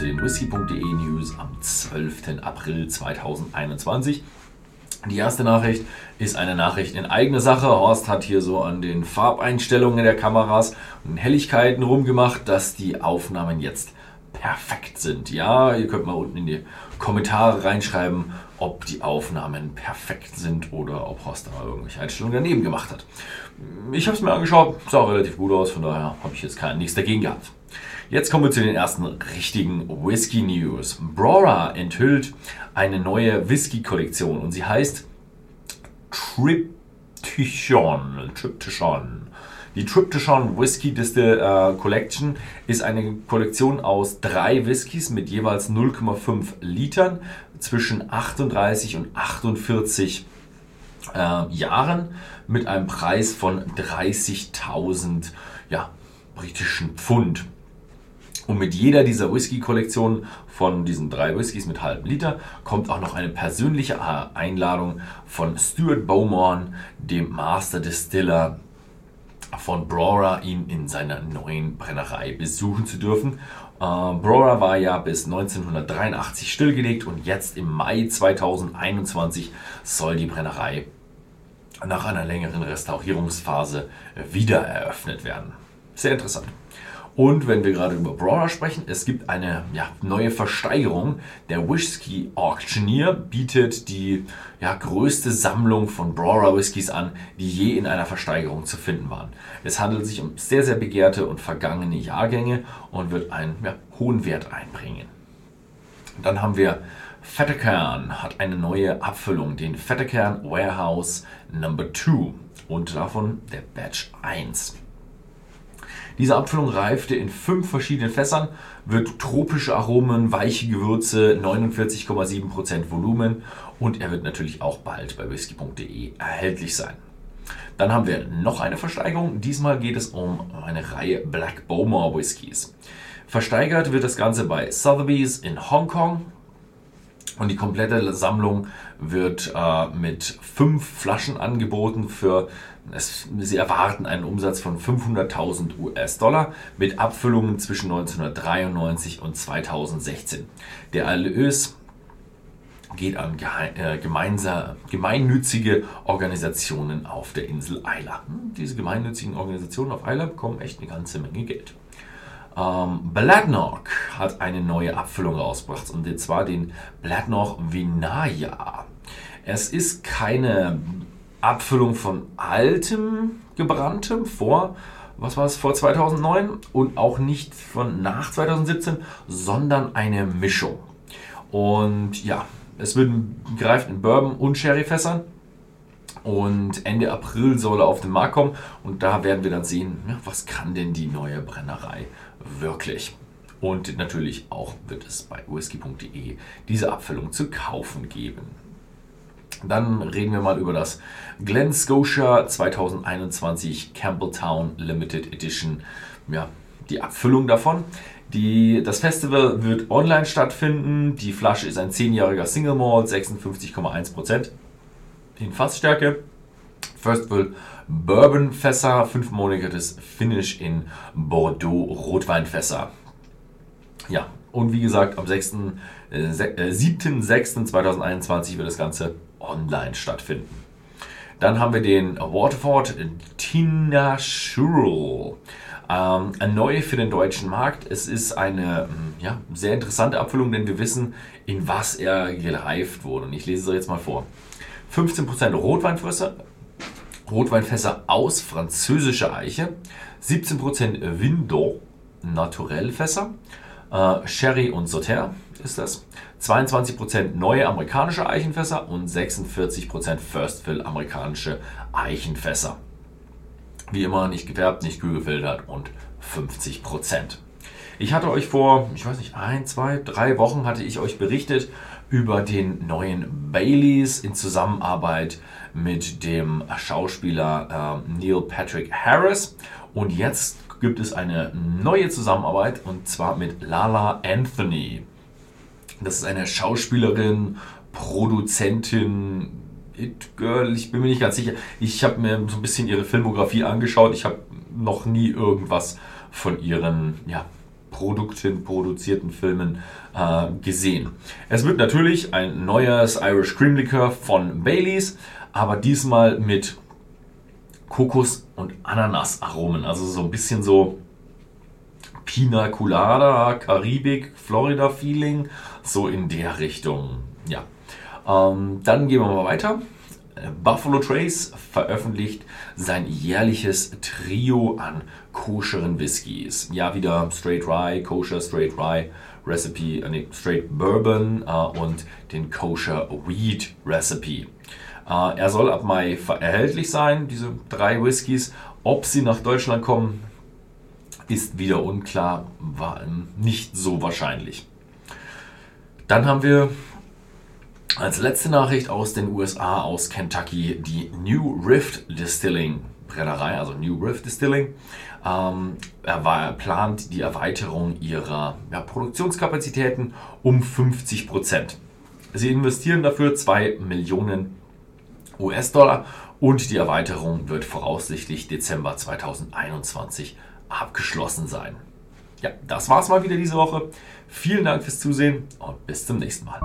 zu den whisky.de News am 12. April 2021. Die erste Nachricht ist eine Nachricht in eigener Sache. Horst hat hier so an den Farbeinstellungen der Kameras und Helligkeiten rumgemacht, dass die Aufnahmen jetzt perfekt sind. Ja, ihr könnt mal unten in die Kommentare reinschreiben, ob die Aufnahmen perfekt sind oder ob Horst da irgendwelche Einstellungen daneben gemacht hat. Ich habe es mir angeschaut, sah relativ gut aus, von daher habe ich jetzt kein, nichts dagegen gehabt. Jetzt kommen wir zu den ersten richtigen Whisky News. Brora enthüllt eine neue Whisky-Kollektion und sie heißt Triptychon. Triptychon. Die Triptychon Whisky Distill äh, Collection ist eine Kollektion aus drei Whiskys mit jeweils 0,5 Litern zwischen 38 und 48 äh, Jahren mit einem Preis von 30.000 ja, britischen Pfund. Und mit jeder dieser Whisky-Kollektionen von diesen drei Whiskys mit halbem Liter kommt auch noch eine persönliche Einladung von Stuart Beaumont, dem Master Distiller von Brora, ihn in seiner neuen Brennerei besuchen zu dürfen. Äh, Brora war ja bis 1983 stillgelegt und jetzt im Mai 2021 soll die Brennerei nach einer längeren Restaurierungsphase wieder eröffnet werden. Sehr interessant. Und wenn wir gerade über Brawler sprechen, es gibt eine ja, neue Versteigerung. Der Whisky Auctioneer bietet die ja, größte Sammlung von Brawler Whiskys an, die je in einer Versteigerung zu finden waren. Es handelt sich um sehr, sehr begehrte und vergangene Jahrgänge und wird einen ja, hohen Wert einbringen. Dann haben wir Fettekern hat eine neue Abfüllung, den Fettekern Warehouse Number 2 und davon der Batch 1. Diese Abfüllung reifte in fünf verschiedenen Fässern, wird tropische Aromen, weiche Gewürze, 49,7% Volumen und er wird natürlich auch bald bei whisky.de erhältlich sein. Dann haben wir noch eine Versteigerung. Diesmal geht es um eine Reihe Black Bowmore Whiskys. Versteigert wird das Ganze bei Sotheby's in Hongkong. Und die komplette Sammlung wird äh, mit fünf Flaschen angeboten für, es, sie erwarten einen Umsatz von 500.000 US-Dollar mit Abfüllungen zwischen 1993 und 2016. Der Erlös geht an äh, gemeinnützige Organisationen auf der Insel Isla. Hm, diese gemeinnützigen Organisationen auf Isla bekommen echt eine ganze Menge Geld. Ähm, Bladnock hat eine neue Abfüllung rausgebracht und zwar den Bladnock Vinaya. Es ist keine Abfüllung von altem gebranntem vor, was war es, vor 2009 und auch nicht von nach 2017, sondern eine Mischung. Und ja, es wird greift in Bourbon und Sherryfässern. Und Ende April soll er auf den Markt kommen und da werden wir dann sehen, was kann denn die neue Brennerei wirklich. Und natürlich auch wird es bei whisky.de diese Abfüllung zu kaufen geben. Dann reden wir mal über das Glen Scotia 2021 Campbelltown Limited Edition. Ja, die Abfüllung davon. Die, das Festival wird online stattfinden. Die Flasche ist ein 10-jähriger Single Malt, 56,1% in Fassstärke. Festival Bourbon Fässer, 5-monatiges Finish in Bordeaux Rotweinfässer. Ja, und wie gesagt, am 6., äh, 7.6.2021 wird das Ganze online stattfinden. Dann haben wir den Waterford Tina Shurl. Ähm, neu für den deutschen Markt. Es ist eine hm, ja, sehr interessante Abfüllung, denn wir wissen, in was er gereift wurde. Und ich lese es jetzt mal vor. 15% Rotweinfässer, Rotweinfässer aus französischer Eiche, 17% Vindor Naturellfässer, äh, Sherry und Sauterre ist das, 22% neue amerikanische Eichenfässer und 46% First Fill amerikanische Eichenfässer. Wie immer nicht gefärbt, nicht kühl gefiltert und 50%. Ich hatte euch vor, ich weiß nicht, ein, zwei, drei Wochen hatte ich euch berichtet über den neuen Baileys in Zusammenarbeit mit dem Schauspieler äh, Neil Patrick Harris. Und jetzt gibt es eine neue Zusammenarbeit und zwar mit Lala Anthony. Das ist eine Schauspielerin, Produzentin, It Girl, ich bin mir nicht ganz sicher. Ich habe mir so ein bisschen ihre Filmografie angeschaut. Ich habe noch nie irgendwas von ihren ja, Produkten, produzierten Filmen äh, gesehen. Es wird natürlich ein neues Irish Cream Liquor von Baileys, aber diesmal mit Kokos- und Ananas-Aromen. Also so ein bisschen so Pina Colada, Karibik, Florida-Feeling, so in der Richtung. Ja. Ähm, dann gehen wir mal weiter. Buffalo Trace veröffentlicht sein jährliches Trio an koscheren Whiskys. Ja, wieder Straight Rye, Kosher Straight Rye Recipe, äh, nee, Straight Bourbon äh, und den Kosher Wheat Recipe. Äh, er soll ab Mai erhältlich sein, diese drei Whiskys. Ob sie nach Deutschland kommen, ist wieder unklar, war nicht so wahrscheinlich. Dann haben wir als letzte Nachricht aus den USA, aus Kentucky, die New Rift Distilling Brennerei, also New Rift Distilling. Ähm, er, plant die Erweiterung ihrer ja, Produktionskapazitäten um 50 Prozent. Sie investieren dafür 2 Millionen US-Dollar und die Erweiterung wird voraussichtlich Dezember 2021 abgeschlossen sein. Ja, das war's mal wieder diese Woche. Vielen Dank fürs Zusehen und bis zum nächsten Mal.